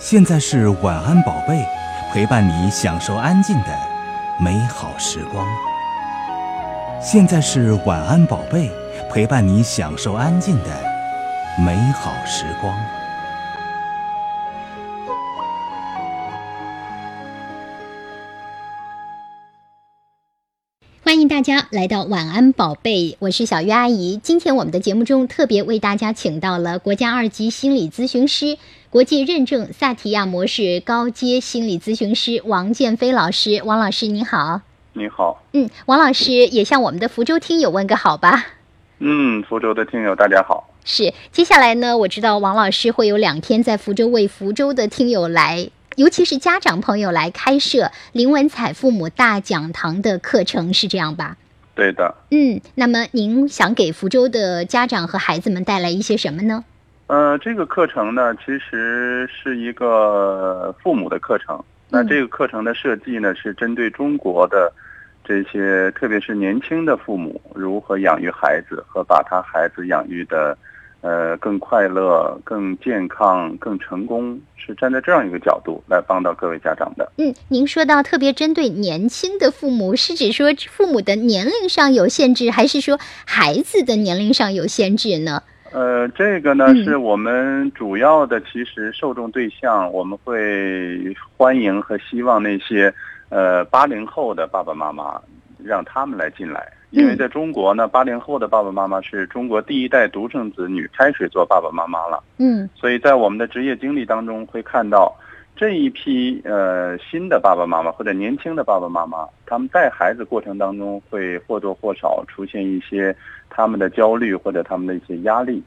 现在是晚安宝贝，陪伴你享受安静的美好时光。现在是晚安宝贝，陪伴你享受安静的美好时光。欢迎大家来到晚安宝贝，我是小鱼阿姨。今天我们的节目中特别为大家请到了国家二级心理咨询师、国际认证萨提亚模式高阶心理咨询师王建飞老师。王老师你好，你好，嗯，王老师也向我们的福州听友问个好吧。嗯，福州的听友大家好。是，接下来呢，我知道王老师会有两天在福州为福州的听友来。尤其是家长朋友来开设林文采父母大讲堂的课程，是这样吧？对的。嗯，那么您想给福州的家长和孩子们带来一些什么呢？呃，这个课程呢，其实是一个父母的课程。那这个课程的设计呢，是针对中国的这些，特别是年轻的父母如何养育孩子和把他孩子养育的。呃，更快乐、更健康、更成功，是站在这样一个角度来帮到各位家长的。嗯，您说到特别针对年轻的父母，是指说父母的年龄上有限制，还是说孩子的年龄上有限制呢？呃，这个呢，是我们主要的其实受众对象，我们会欢迎和希望那些呃八零后的爸爸妈妈，让他们来进来。因为在中国呢，八零后的爸爸妈妈是中国第一代独生子女开始做爸爸妈妈了。嗯，所以在我们的职业经历当中会看到这一批呃新的爸爸妈妈或者年轻的爸爸妈妈，他们带孩子过程当中会或多或少出现一些他们的焦虑或者他们的一些压力，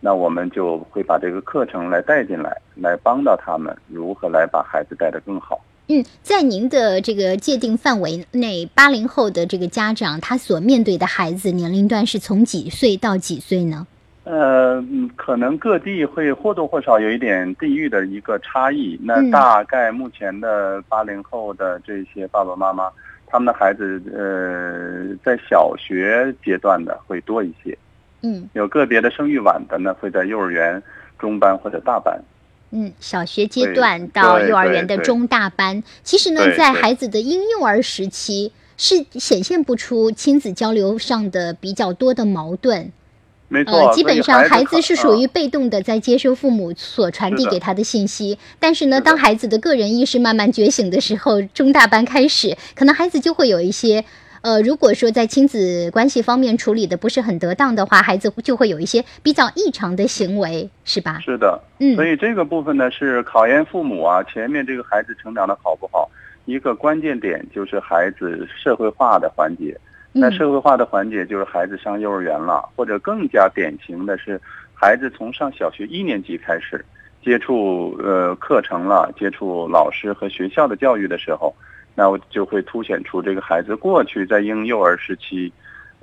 那我们就会把这个课程来带进来，来帮到他们如何来把孩子带得更好。嗯，在您的这个界定范围内，八零后的这个家长，他所面对的孩子年龄段是从几岁到几岁呢？呃，可能各地会或多或少有一点地域的一个差异。那大概目前的八零后的这些爸爸妈妈，他们的孩子，呃，在小学阶段的会多一些。嗯，有个别的生育晚的呢，会在幼儿园中班或者大班。嗯，小学阶段到幼儿园的中大班，其实呢，在孩子的婴幼儿时期是显现不出亲子交流上的比较多的矛盾。没错，基本上孩子是属于被动的，在接收父母所传递给他的信息。但是呢，当孩子的个人意识慢慢觉醒的时候，中大班开始，可能孩子就会有一些。呃，如果说在亲子关系方面处理的不是很得当的话，孩子就会有一些比较异常的行为，是吧？是的，嗯，所以这个部分呢是考验父母啊，前面这个孩子成长的好不好，一个关键点就是孩子社会化的环节。那社会化的环节就是孩子上幼儿园了，或者更加典型的是孩子从上小学一年级开始接触呃课程了，接触老师和学校的教育的时候。那我就会凸显出这个孩子过去在婴幼儿时期，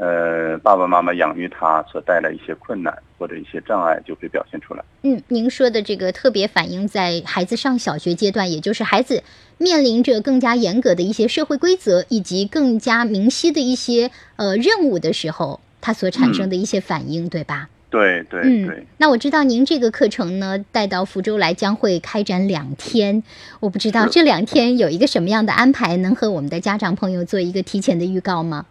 呃，爸爸妈妈养育他所带来一些困难或者一些障碍就会表现出来。嗯，您说的这个特别反映在孩子上小学阶段，也就是孩子面临着更加严格的一些社会规则以及更加明晰的一些呃任务的时候，他所产生的一些反应，对吧？对对对，那我知道您这个课程呢带到福州来将会开展两天，我不知道这两天有一个什么样的安排，能和我们的家长朋友做一个提前的预告吗？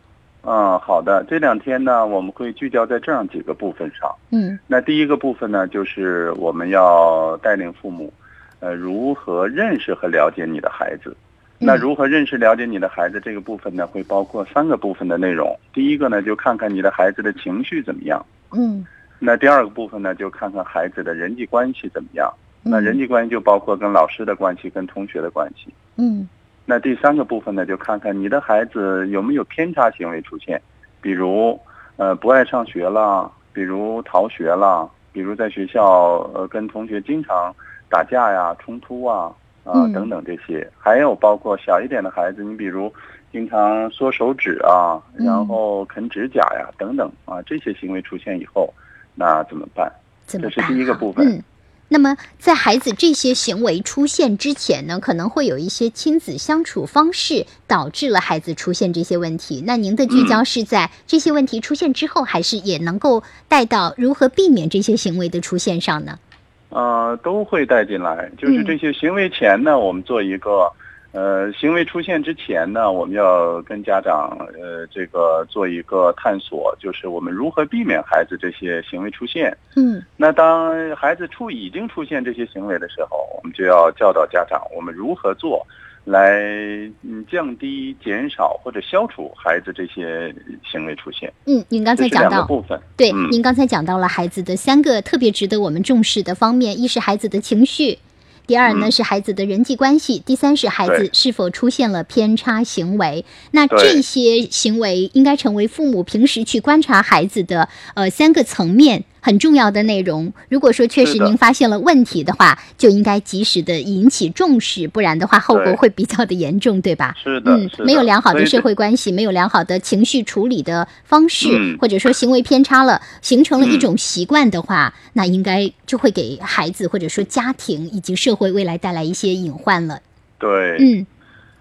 嗯，好的，这两天呢我们会聚焦在这样几个部分上。嗯，那第一个部分呢就是我们要带领父母，呃，如何认识和了解你的孩子。那如何认识了解你的孩子这个部分呢，会包括三个部分的内容。第一个呢，就看看你的孩子的情绪怎么样。嗯。那第二个部分呢，就看看孩子的人际关系怎么样。那人际关系就包括跟老师的关系、跟同学的关系。嗯。那第三个部分呢，就看看你的孩子有没有偏差行为出现，比如呃不爱上学了，比如逃学了，比如在学校呃跟同学经常打架呀、冲突啊啊等等这些。还有包括小一点的孩子，你比如经常缩手指啊，然后啃指甲呀等等啊这些行为出现以后。那怎么办？这是第一个部分。嗯，那么在孩子这些行为出现之前呢，可能会有一些亲子相处方式导致了孩子出现这些问题。那您的聚焦是在这些问题出现之后，还是也能够带到如何避免这些行为的出现上呢？呃，都会带进来。就是这些行为前呢，我们做一个，呃，行为出现之前呢，我们要跟家长呃这个做一个探索，就是我们如何避免孩子这些行为出现。嗯，那当孩子出已经出现这些行为的时候，我们就要教导家长，我们如何做。来，嗯，降低、减少或者消除孩子这些行为出现。嗯，您刚才讲到部分，对，您刚才讲到了孩子的三个特别值得我们重视的方面：一是孩子的情绪，第二呢是孩子的人际关系，第三是孩子是否出现了偏差行为。那这些行为应该成为父母平时去观察孩子的呃三个层面。很重要的内容。如果说确实您发现了问题的话，就应该及时的引起重视，不然的话后果会比较的严重，对吧？是的，嗯，没有良好的社会关系，没有良好的情绪处理的方式，或者说行为偏差了，形成了一种习惯的话，那应该就会给孩子或者说家庭以及社会未来带来一些隐患了。对，嗯，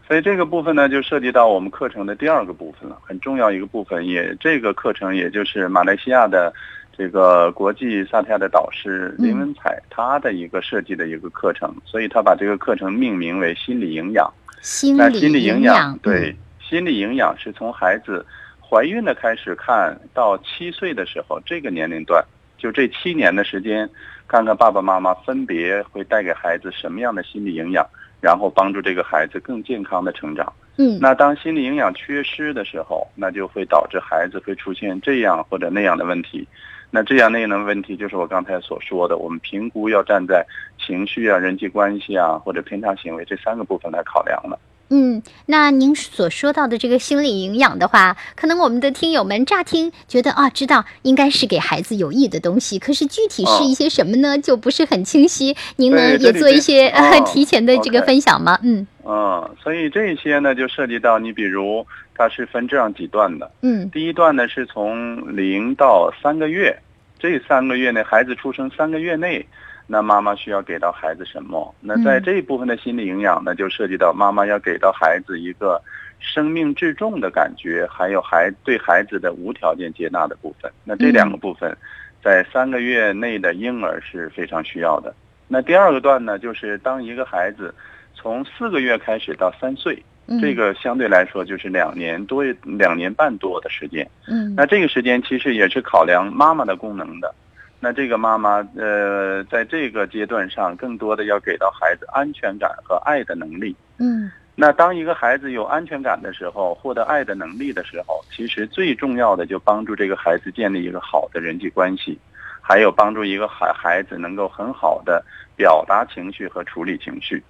所以这个部分呢，就涉及到我们课程的第二个部分了，很重要一个部分，也这个课程也就是马来西亚的。这个国际萨提亚的导师林文彩，他的一个设计的一个课程，所以他把这个课程命名为心理营养。心理营养，对，心理营养是从孩子怀孕的开始看到七岁的时候这个年龄段，就这七年的时间，看看爸爸妈妈分别会带给孩子什么样的心理营养，然后帮助这个孩子更健康的成长。嗯，那当心理营养缺失的时候，那就会导致孩子会出现这样或者那样的问题。那这样那样的问题，就是我刚才所说的，我们评估要站在情绪啊、人际关系啊或者偏差行为这三个部分来考量了。嗯，那您所说到的这个心理营养的话，可能我们的听友们乍听觉得啊，知道应该是给孩子有益的东西，可是具体是一些什么呢，就不是很清晰。您能也做一些呃 提前的这个分享吗？嗯嗯，所以这些呢，就涉及到你比如它是分这样几段的。嗯，第一段呢是从零到三个月，这三个月内孩子出生三个月内。那妈妈需要给到孩子什么？那在这一部分的心理营养呢，就涉及到妈妈要给到孩子一个生命至重的感觉，还有孩对孩子的无条件接纳的部分。那这两个部分，在三个月内的婴儿是非常需要的。那第二个段呢，就是当一个孩子从四个月开始到三岁，这个相对来说就是两年多、两年半多的时间。嗯，那这个时间其实也是考量妈妈的功能的。那这个妈妈，呃，在这个阶段上，更多的要给到孩子安全感和爱的能力。嗯，那当一个孩子有安全感的时候，获得爱的能力的时候，其实最重要的就帮助这个孩子建立一个好的人际关系，还有帮助一个孩孩子能够很好的表达情绪和处理情绪。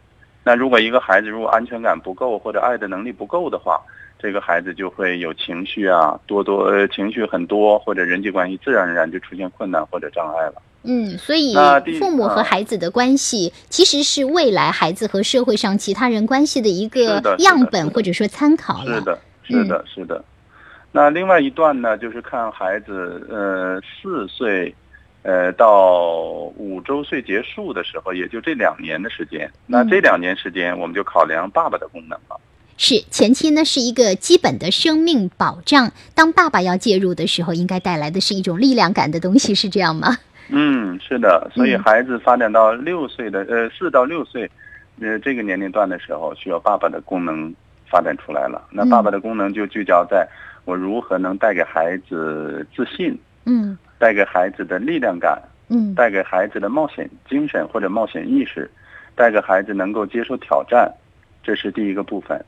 那如果一个孩子如果安全感不够或者爱的能力不够的话，这个孩子就会有情绪啊，多多呃情绪很多，或者人际关系自然而然就出现困难或者障碍了。嗯，所以父母和孩子的关系其实是未来孩子和社会上其他人关系的一个样本或者说参考了。是的，是的，是的。那另外一段呢，就是看孩子呃四岁，呃到五周岁结束的时候，也就这两年的时间。那这两年时间，我们就考量爸爸的功能了。是前期呢，是一个基本的生命保障。当爸爸要介入的时候，应该带来的是一种力量感的东西，是这样吗？嗯，是的。所以孩子发展到六岁的呃四到六岁，呃这个年龄段的时候，需要爸爸的功能发展出来了。那爸爸的功能就聚焦在我如何能带给孩子自信，嗯，带给孩子的力量感，嗯，带给孩子的冒险精神或者冒险意识，带给孩子能够接受挑战，这是第一个部分。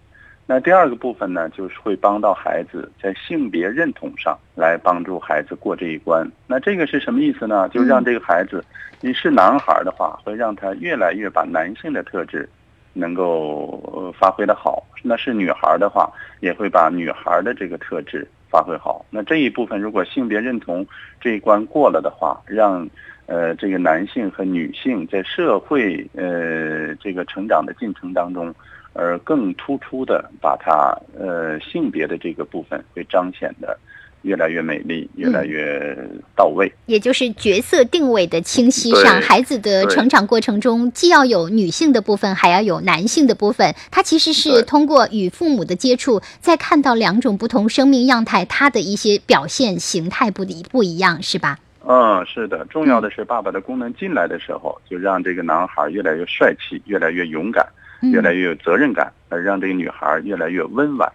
那第二个部分呢，就是会帮到孩子在性别认同上来帮助孩子过这一关。那这个是什么意思呢？就让这个孩子，你是男孩的话，会让他越来越把男性的特质能够发挥的好；那是女孩的话，也会把女孩的这个特质发挥好。那这一部分如果性别认同这一关过了的话，让呃这个男性和女性在社会呃这个成长的进程当中。而更突出的把它呃性别的这个部分会彰显的越来越美丽，越来越到位。也就是角色定位的清晰上，孩子的成长过程中既要有女性的部分，还要有男性的部分。他其实是通过与父母的接触，在看到两种不同生命样态，他的一些表现形态不一不一样，是吧？嗯，是的，重要的是爸爸的功能进来的时候，就让这个男孩越来越帅气，越来越勇敢，越来越有责任感，而让这个女孩越来越温婉。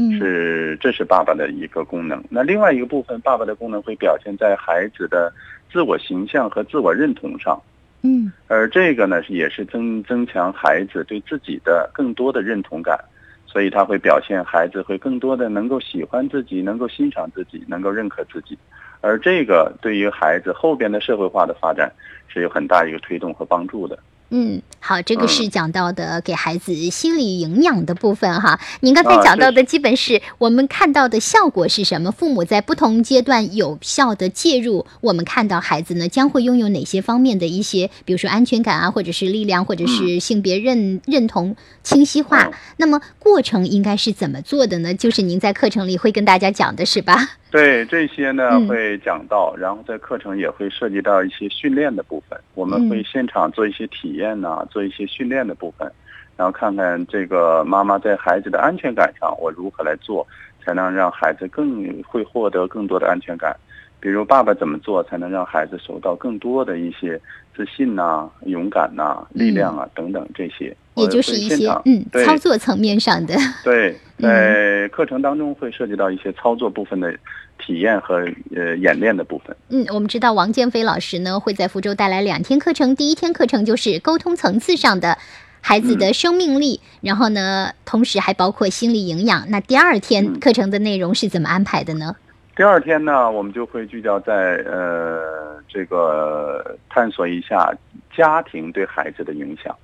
嗯，是，这是爸爸的一个功能。那另外一个部分，爸爸的功能会表现在孩子的自我形象和自我认同上。嗯，而这个呢，也是增增强孩子对自己的更多的认同感，所以他会表现孩子会更多的能够喜欢自己，能够欣赏自己，能够认可自己。而这个对于孩子后边的社会化的发展是有很大一个推动和帮助的。嗯，好，这个是讲到的给孩子心理营养的部分哈。您刚才讲到的基本是我们看到的效果是什么？父母在不同阶段有效的介入，我们看到孩子呢将会拥有哪些方面的一些，比如说安全感啊，或者是力量，或者是性别认认同清晰化。那么过程应该是怎么做的呢？就是您在课程里会跟大家讲的是吧？对这些呢会讲到，然后在课程也会涉及到一些训练的部分，我们会现场做一些体验呐，做一些训练的部分，然后看看这个妈妈在孩子的安全感上，我如何来做，才能让孩子更会获得更多的安全感。比如爸爸怎么做才能让孩子收到更多的一些自信呐、勇敢呐、力量啊等等这些，也就是一些嗯操作层面上的。对，在课程当中会涉及到一些操作部分的体验和呃演练的部分。嗯，我们知道王建飞老师呢会在福州带来两天课程，第一天课程就是沟通层次上的孩子的生命力，然后呢，同时还包括心理营养。那第二天课程的内容是怎么安排的呢？第二天呢，我们就会聚焦在呃这个探索一下家庭对孩子的影响。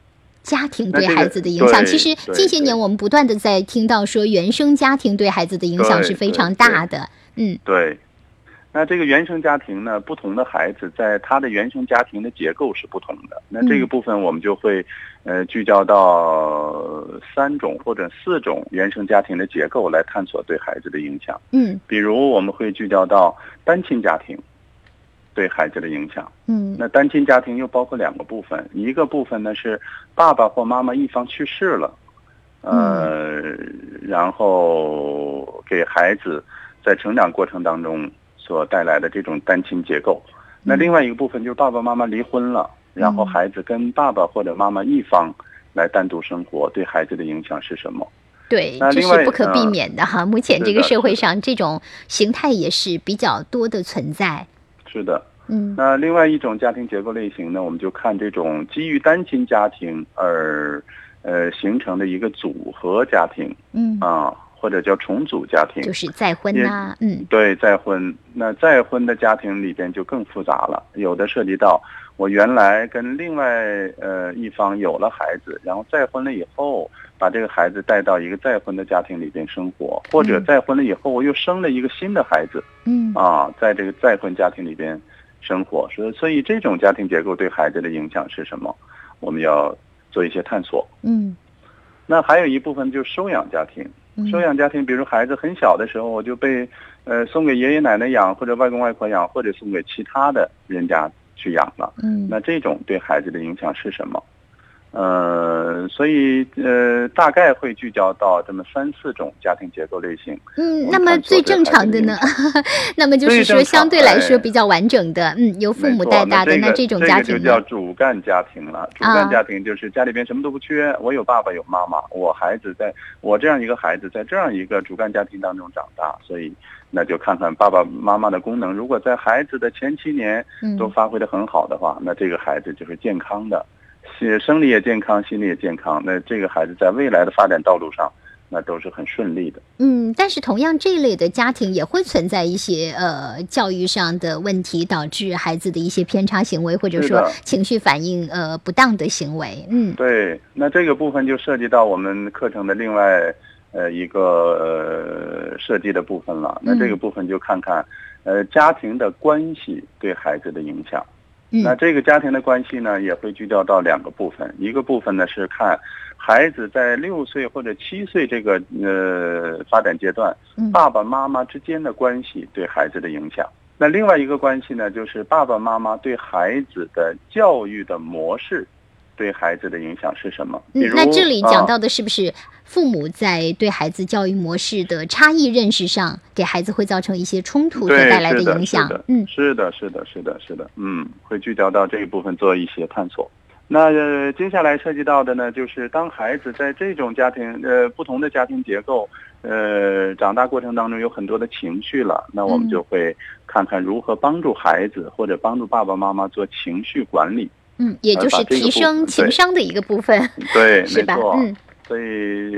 家庭对孩子的影响，其实近些年我们不断的在听到说原生家庭对孩子的影响是非常大的。嗯，对。那这个原生家庭呢，不同的孩子在他的原生家庭的结构是不同的。那这个部分我们就会，呃，聚焦到三种或者四种原生家庭的结构来探索对孩子的影响。嗯，比如我们会聚焦到单亲家庭对孩子的影响。嗯，那单亲家庭又包括两个部分，一个部分呢是爸爸或妈妈一方去世了，呃，然后给孩子在成长过程当中。所带来的这种单亲结构，那另外一个部分就是爸爸妈妈离婚了，然后孩子跟爸爸或者妈妈一方来单独生活，对孩子的影响是什么？对，这是不可避免的哈。目前这个社会上这种形态也是比较多的存在。是的，嗯。那另外一种家庭结构类型呢，我们就看这种基于单亲家庭而呃形成的一个组合家庭，嗯啊。或者叫重组家庭，就是再婚呐，嗯，对，再婚。那再婚的家庭里边就更复杂了，有的涉及到我原来跟另外呃一方有了孩子，然后再婚了以后，把这个孩子带到一个再婚的家庭里边生活，或者再婚了以后我又生了一个新的孩子，嗯，啊，在这个再婚家庭里边生活，所所以这种家庭结构对孩子的影响是什么？我们要做一些探索。嗯，那还有一部分就是收养家庭。收养家庭，比如孩子很小的时候，我就被，呃，送给爷爷奶奶养，或者外公外婆养，或者送给其他的人家去养了。嗯，那这种对孩子的影响是什么？呃，所以呃，大概会聚焦到这么三四种家庭结构类型。嗯，那么最正常的呢？那么就是说相对来说比较完整的，嗯，由父母带大的那这种家庭就叫主干家庭了。主干家庭就是家里边什么都不缺，我有爸爸有妈妈，我孩子在我这样一个孩子在这样一个主干家庭当中长大，所以那就看看爸爸妈妈的功能。如果在孩子的前七年都发挥的很好的话，那这个孩子就是健康的。是生理也健康，心理也健康，那这个孩子在未来的发展道路上，那都是很顺利的。嗯，但是同样这一类的家庭也会存在一些呃教育上的问题，导致孩子的一些偏差行为，或者说情绪反应呃不当的行为。嗯，对，那这个部分就涉及到我们课程的另外呃一个呃设计的部分了。那这个部分就看看呃家庭的关系对孩子的影响。那这个家庭的关系呢，也会聚焦到两个部分。一个部分呢是看孩子在六岁或者七岁这个呃发展阶段，爸爸妈妈之间的关系对孩子的影响。那另外一个关系呢，就是爸爸妈妈对孩子的教育的模式对孩子的影响是什么？嗯，那这里讲到的是不是父母在对孩子教育模式的差异认识上，给孩子会造成一些冲突所带来的影响？嗯，是的，是的，是的，是的，嗯，会聚焦到这一部分做一些探索。那接下来涉及到的呢，就是当孩子在这种家庭呃不同的家庭结构呃长大过程当中有很多的情绪了，那我们就会看看如何帮助孩子或者帮助爸爸妈妈做情绪管理。嗯，也就是提升情商的一个部分，对，是吧？嗯，所以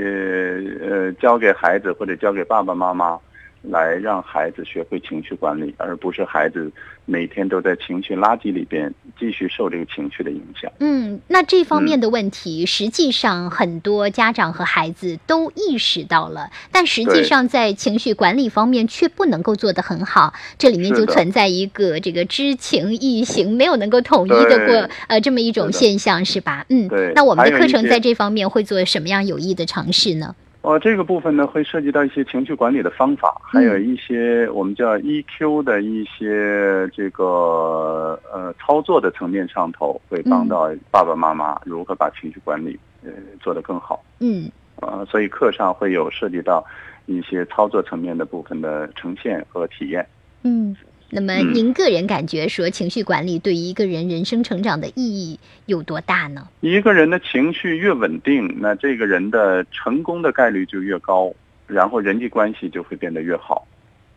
呃，交给孩子或者交给爸爸妈妈。来让孩子学会情绪管理，而不是孩子每天都在情绪垃圾里边继续受这个情绪的影响。嗯，那这方面的问题，实际上很多家长和孩子都意识到了，但实际上在情绪管理方面却不能够做得很好。这里面就存在一个这个知情意行没有能够统一的过呃这么一种现象，是吧？嗯，那我们的课程在这方面会做什么样有益的尝试呢？哦，这个部分呢会涉及到一些情绪管理的方法，还有一些我们叫 EQ 的一些这个呃操作的层面上头，会帮到爸爸妈妈如何把情绪管理呃做得更好。嗯，呃，所以课上会有涉及到一些操作层面的部分的呈现和体验。嗯。那么，您个人感觉说，情绪管理对于一个人人生成长的意义有多大呢？一个人的情绪越稳定，那这个人的成功的概率就越高，然后人际关系就会变得越好。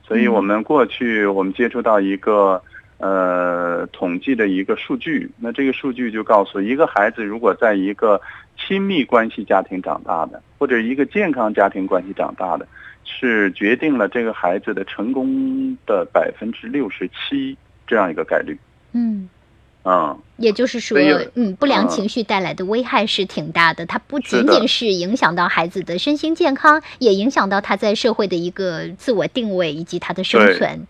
所以我们过去我们接触到一个呃统计的一个数据，那这个数据就告诉一个孩子如果在一个亲密关系家庭长大的，或者一个健康家庭关系长大的。是决定了这个孩子的成功的百分之六十七这样一个概率。嗯，啊，也就是说，嗯，不良情绪带来的危害是挺大的。它不仅仅是影响到孩子的身心健康，也影响到他在社会的一个自我定位以及他的生存。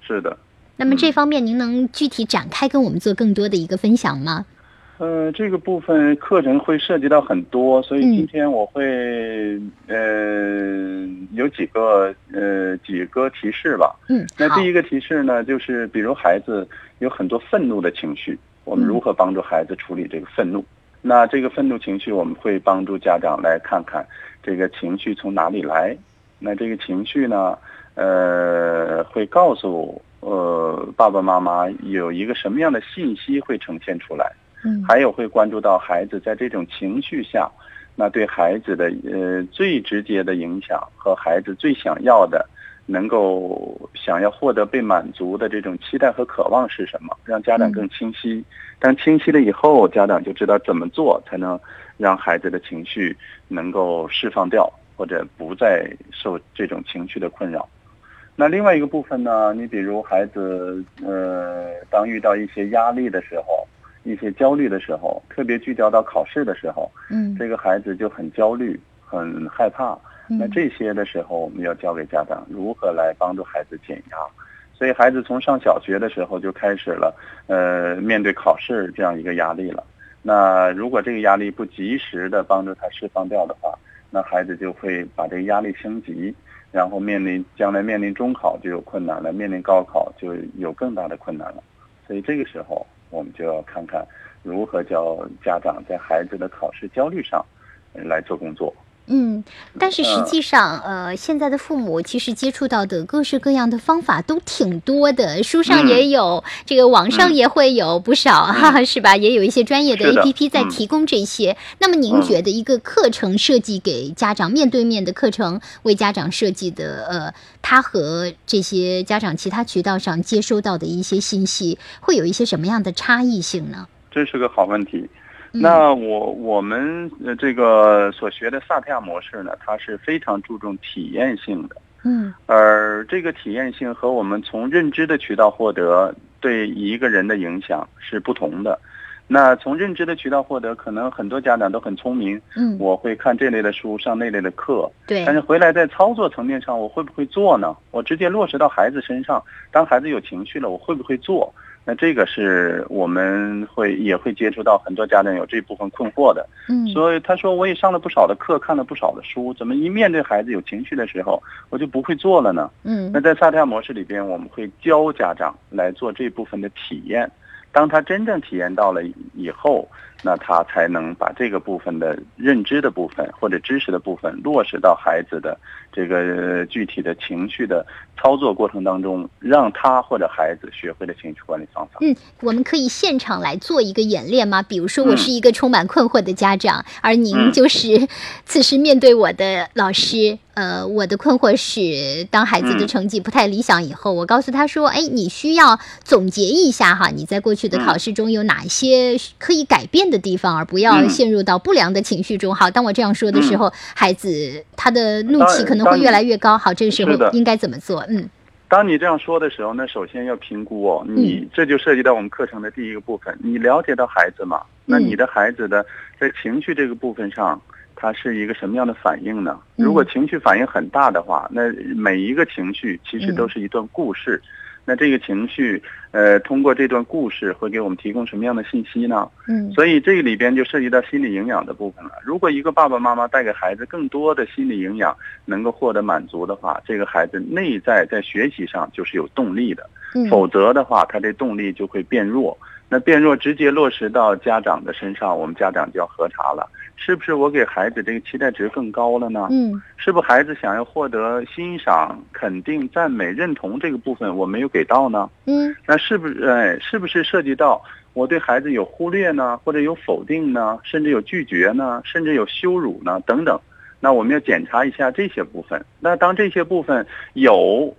是的。那么这方面，您能具体展开跟我们做更多的一个分享吗？呃，这个部分课程会涉及到很多，所以今天我会呃有几个呃几个提示吧。嗯，那第一个提示呢，就是比如孩子有很多愤怒的情绪，我们如何帮助孩子处理这个愤怒？那这个愤怒情绪，我们会帮助家长来看看这个情绪从哪里来。那这个情绪呢，呃，会告诉呃爸爸妈妈有一个什么样的信息会呈现出来。嗯，还有会关注到孩子在这种情绪下，那对孩子的呃最直接的影响和孩子最想要的，能够想要获得被满足的这种期待和渴望是什么？让家长更清晰。当清晰了以后，家长就知道怎么做才能让孩子的情绪能够释放掉，或者不再受这种情绪的困扰。那另外一个部分呢？你比如孩子呃，当遇到一些压力的时候。一些焦虑的时候，特别聚焦到考试的时候，嗯，这个孩子就很焦虑、很害怕。那这些的时候，我们要教给家长如何来帮助孩子减压。所以，孩子从上小学的时候就开始了，呃，面对考试这样一个压力了。那如果这个压力不及时的帮助他释放掉的话，那孩子就会把这个压力升级，然后面临将来面临中考就有困难了，面临高考就有更大的困难了。所以这个时候。我们就要看看如何教家长在孩子的考试焦虑上来做工作。嗯，但是实际上，呃，现在的父母其实接触到的各式各样的方法都挺多的，书上也有，这个网上也会有不少哈，是吧？也有一些专业的 A P P 在提供这些。那么，您觉得一个课程设计给家长面对面的课程，为家长设计的，呃，他和这些家长其他渠道上接收到的一些信息，会有一些什么样的差异性呢？这是个好问题。那我我们呃这个所学的萨提亚模式呢，它是非常注重体验性的，嗯，而这个体验性和我们从认知的渠道获得对一个人的影响是不同的。那从认知的渠道获得，可能很多家长都很聪明，嗯，我会看这类的书，上那类的课，对，但是回来在操作层面上，我会不会做呢？我直接落实到孩子身上，当孩子有情绪了，我会不会做？那这个是我们会也会接触到很多家长有这部分困惑的，嗯，所以他说我也上了不少的课，看了不少的书，怎么一面对孩子有情绪的时候，我就不会做了呢？嗯，那在萨提亚模式里边，我们会教家长来做这部分的体验，当他真正体验到了以后。那他才能把这个部分的认知的部分或者知识的部分落实到孩子的这个具体的情绪的操作过程当中，让他或者孩子学会了情绪管理方法。嗯，我们可以现场来做一个演练吗？比如说，我是一个充满困惑的家长，而您就是此时面对我的老师。呃，我的困惑是，当孩子的成绩不太理想以后，我告诉他说：“哎，你需要总结一下哈，你在过去的考试中有哪些可以改变的地方，而不要陷入到不良的情绪中。”好，当我这样说的时候，孩子他的怒气可能会越来越高。好，这个时候应该怎么做？嗯，当你这样说的时候，那首先要评估哦，你这就涉及到我们课程的第一个部分，你了解到孩子吗？那你的孩子的在情绪这个部分上。他是一个什么样的反应呢？如果情绪反应很大的话，那每一个情绪其实都是一段故事。那这个情绪，呃，通过这段故事会给我们提供什么样的信息呢？嗯，所以这个里边就涉及到心理营养的部分了。如果一个爸爸妈妈带给孩子更多的心理营养，能够获得满足的话，这个孩子内在在学习上就是有动力的。嗯否则的话，他这动力就会变弱。那变弱直接落实到家长的身上，我们家长就要核查了，是不是我给孩子这个期待值更高了呢？嗯，是不是孩子想要获得欣赏、肯定、赞美、认同这个部分我没有给到呢？嗯，那是不是哎，是不是涉及到我对孩子有忽略呢，或者有否定呢，甚至有拒绝呢，甚至有羞辱呢等等？那我们要检查一下这些部分。那当这些部分有。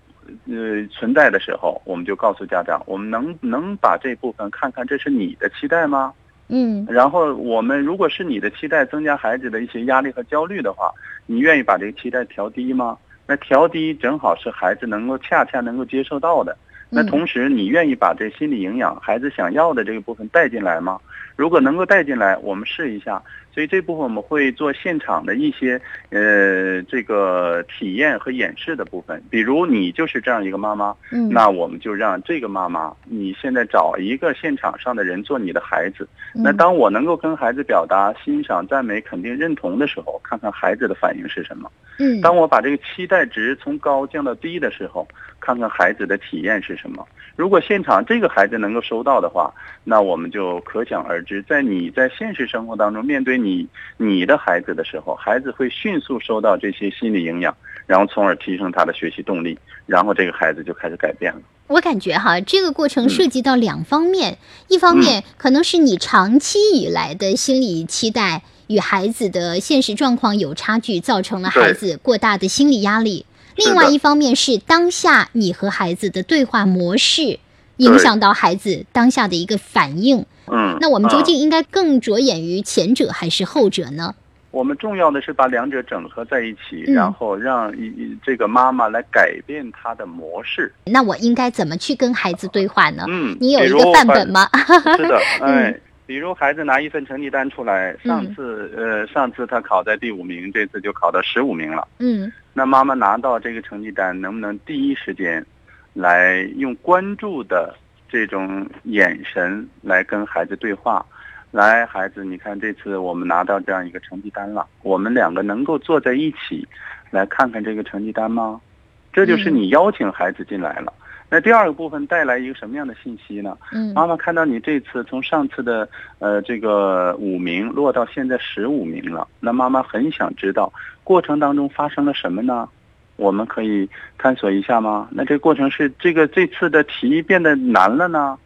呃，存在的时候，我们就告诉家长，我们能能把这部分看看，这是你的期待吗？嗯。然后我们如果是你的期待，增加孩子的一些压力和焦虑的话，你愿意把这个期待调低吗？那调低正好是孩子能够恰恰能够接受到的。那同时，你愿意把这心理营养孩子想要的这个部分带进来吗？如果能够带进来，我们试一下。所以这部分我们会做现场的一些呃这个体验和演示的部分，比如你就是这样一个妈妈，嗯，那我们就让这个妈妈，你现在找一个现场上的人做你的孩子，那当我能够跟孩子表达欣赏、赞美、肯定、认同的时候，看看孩子的反应是什么，嗯，当我把这个期待值从高降到低的时候，看看孩子的体验是什么。如果现场这个孩子能够收到的话，那我们就可想而知，在你在现实生活当中面对你。你你的孩子的时候，孩子会迅速收到这些心理营养，然后从而提升他的学习动力，然后这个孩子就开始改变了。我感觉哈，这个过程涉及到两方面，一方面可能是你长期以来的心理期待与孩子的现实状况有差距，造成了孩子过大的心理压力；另外一方面是当下你和孩子的对话模式影响到孩子当下的一个反应。嗯，那我们究竟应该更着眼于前者还是后者呢？我们重要的是把两者整合在一起，然后让一这个妈妈来改变她的模式。那我应该怎么去跟孩子对话呢？嗯，你有一个范本吗？是的，哎，比如孩子拿一份成绩单出来，上次呃上次他考在第五名，这次就考到十五名了。嗯，那妈妈拿到这个成绩单，能不能第一时间来用关注的？这种眼神来跟孩子对话，来，孩子，你看这次我们拿到这样一个成绩单了，我们两个能够坐在一起，来看看这个成绩单吗？这就是你邀请孩子进来了。那第二个部分带来一个什么样的信息呢？嗯，妈妈看到你这次从上次的呃这个五名落到现在十五名了，那妈妈很想知道过程当中发生了什么呢？我们可以探索一下吗？那这个过程是这个这次的题变得难了呢，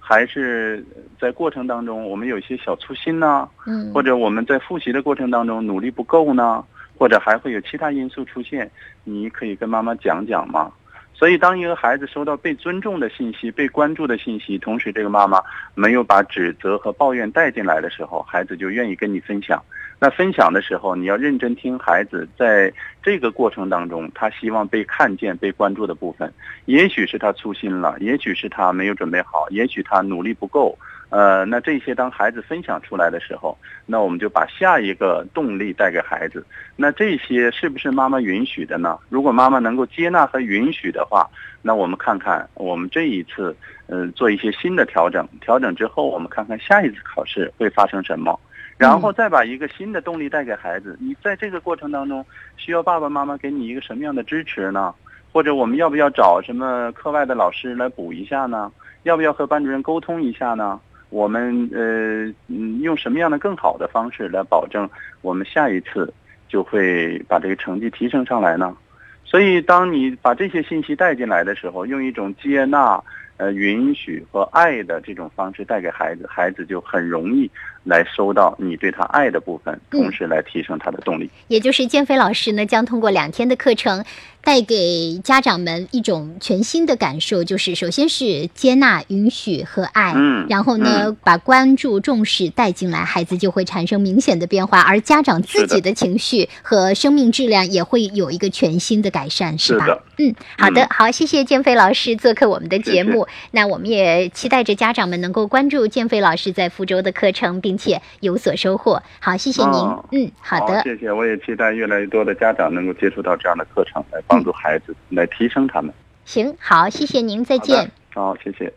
还是在过程当中我们有一些小粗心呢？嗯，或者我们在复习的过程当中努力不够呢？或者还会有其他因素出现？你可以跟妈妈讲讲吗？所以，当一个孩子收到被尊重的信息、被关注的信息，同时这个妈妈没有把指责和抱怨带进来的时候，孩子就愿意跟你分享。那分享的时候，你要认真听孩子在这个过程当中，他希望被看见、被关注的部分。也许是他粗心了，也许是他没有准备好，也许他努力不够。呃，那这些当孩子分享出来的时候，那我们就把下一个动力带给孩子。那这些是不是妈妈允许的呢？如果妈妈能够接纳和允许的话，那我们看看我们这一次，呃，做一些新的调整。调整之后，我们看看下一次考试会发生什么，然后再把一个新的动力带给孩子。你在这个过程当中，需要爸爸妈妈给你一个什么样的支持呢？或者我们要不要找什么课外的老师来补一下呢？要不要和班主任沟通一下呢？我们呃嗯用什么样的更好的方式来保证我们下一次就会把这个成绩提升上来呢？所以，当你把这些信息带进来的时候，用一种接纳。呃，允许和爱的这种方式带给孩子，孩子就很容易来收到你对他爱的部分，同时来提升他的动力。也就是建飞老师呢，将通过两天的课程。带给家长们一种全新的感受，就是首先是接纳、允许和爱，嗯，然后呢，把关注、重视带进来，孩子就会产生明显的变化，而家长自己的情绪和生命质量也会有一个全新的改善，是吧？嗯，好的，好，谢谢建飞老师做客我们的节目。那我们也期待着家长们能够关注建飞老师在福州的课程，并且有所收获。好，谢谢您。嗯，好的，谢谢。我也期待越来越多的家长能够接触到这样的课程来。帮助孩子来提升他们。行，好，谢谢您，再见。好，谢谢。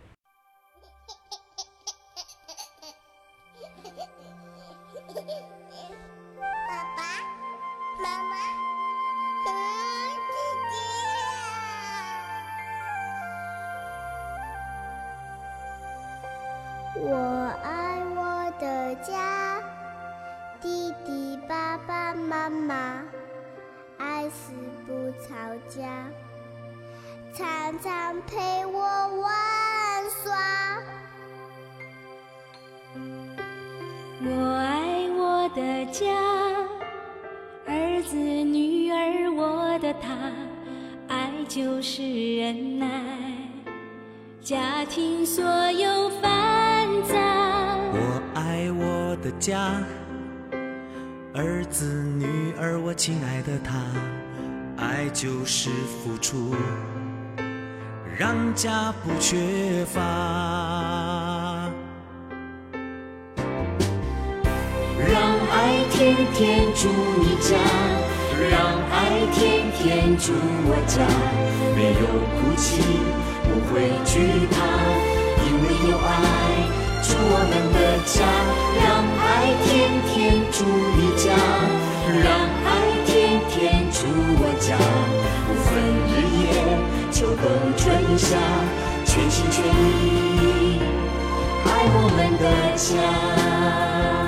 让家不缺乏。让爱天天住你家，让爱天天住我家，没有哭泣，不会惧怕，因为有爱。住我们的家，让爱天天住你家，让爱天天住我家，秋冬春夏，全心全意爱我们的家。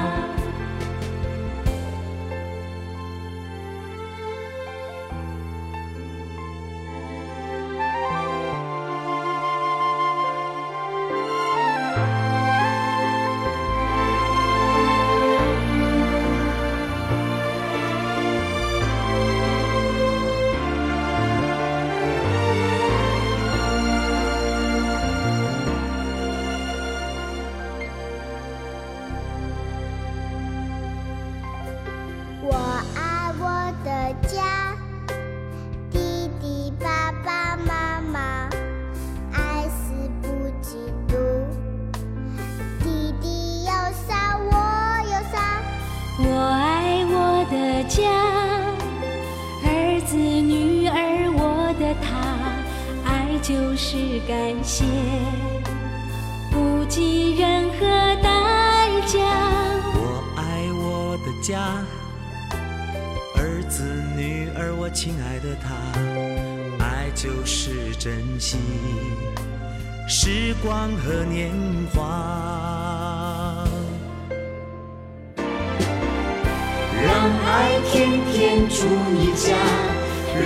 天天住你家，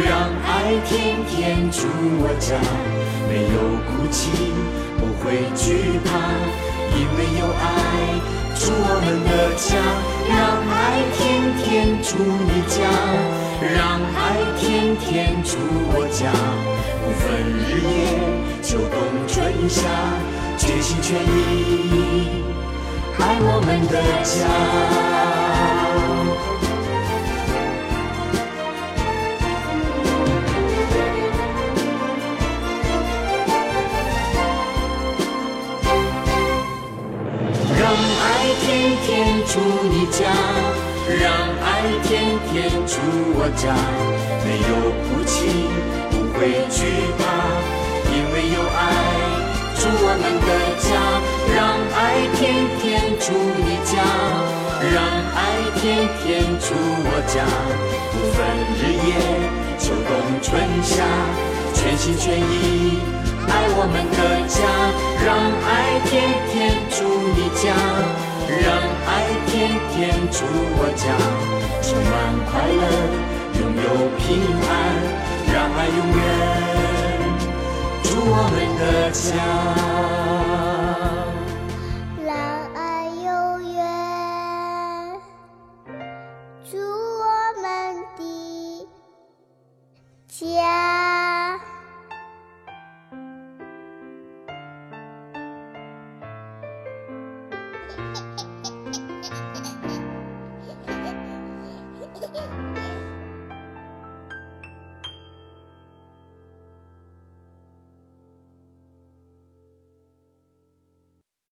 让爱天天住我家，没有哭泣，不会惧怕，因为有爱住我们的家。让爱天天住你家，让爱天天住我家，不分日夜。秋冬春夏，全心全意爱我们的家。天住你家，让爱天天住我家，没有哭泣，不会惧怕。因为有爱住我们的家，让爱天天住你家，让爱天天住我家，不分日夜，秋冬春夏，全心全意爱我们的家，让爱天天住你家，让爱天天住我家，充满快乐，拥有平安，让爱永远住我们的家。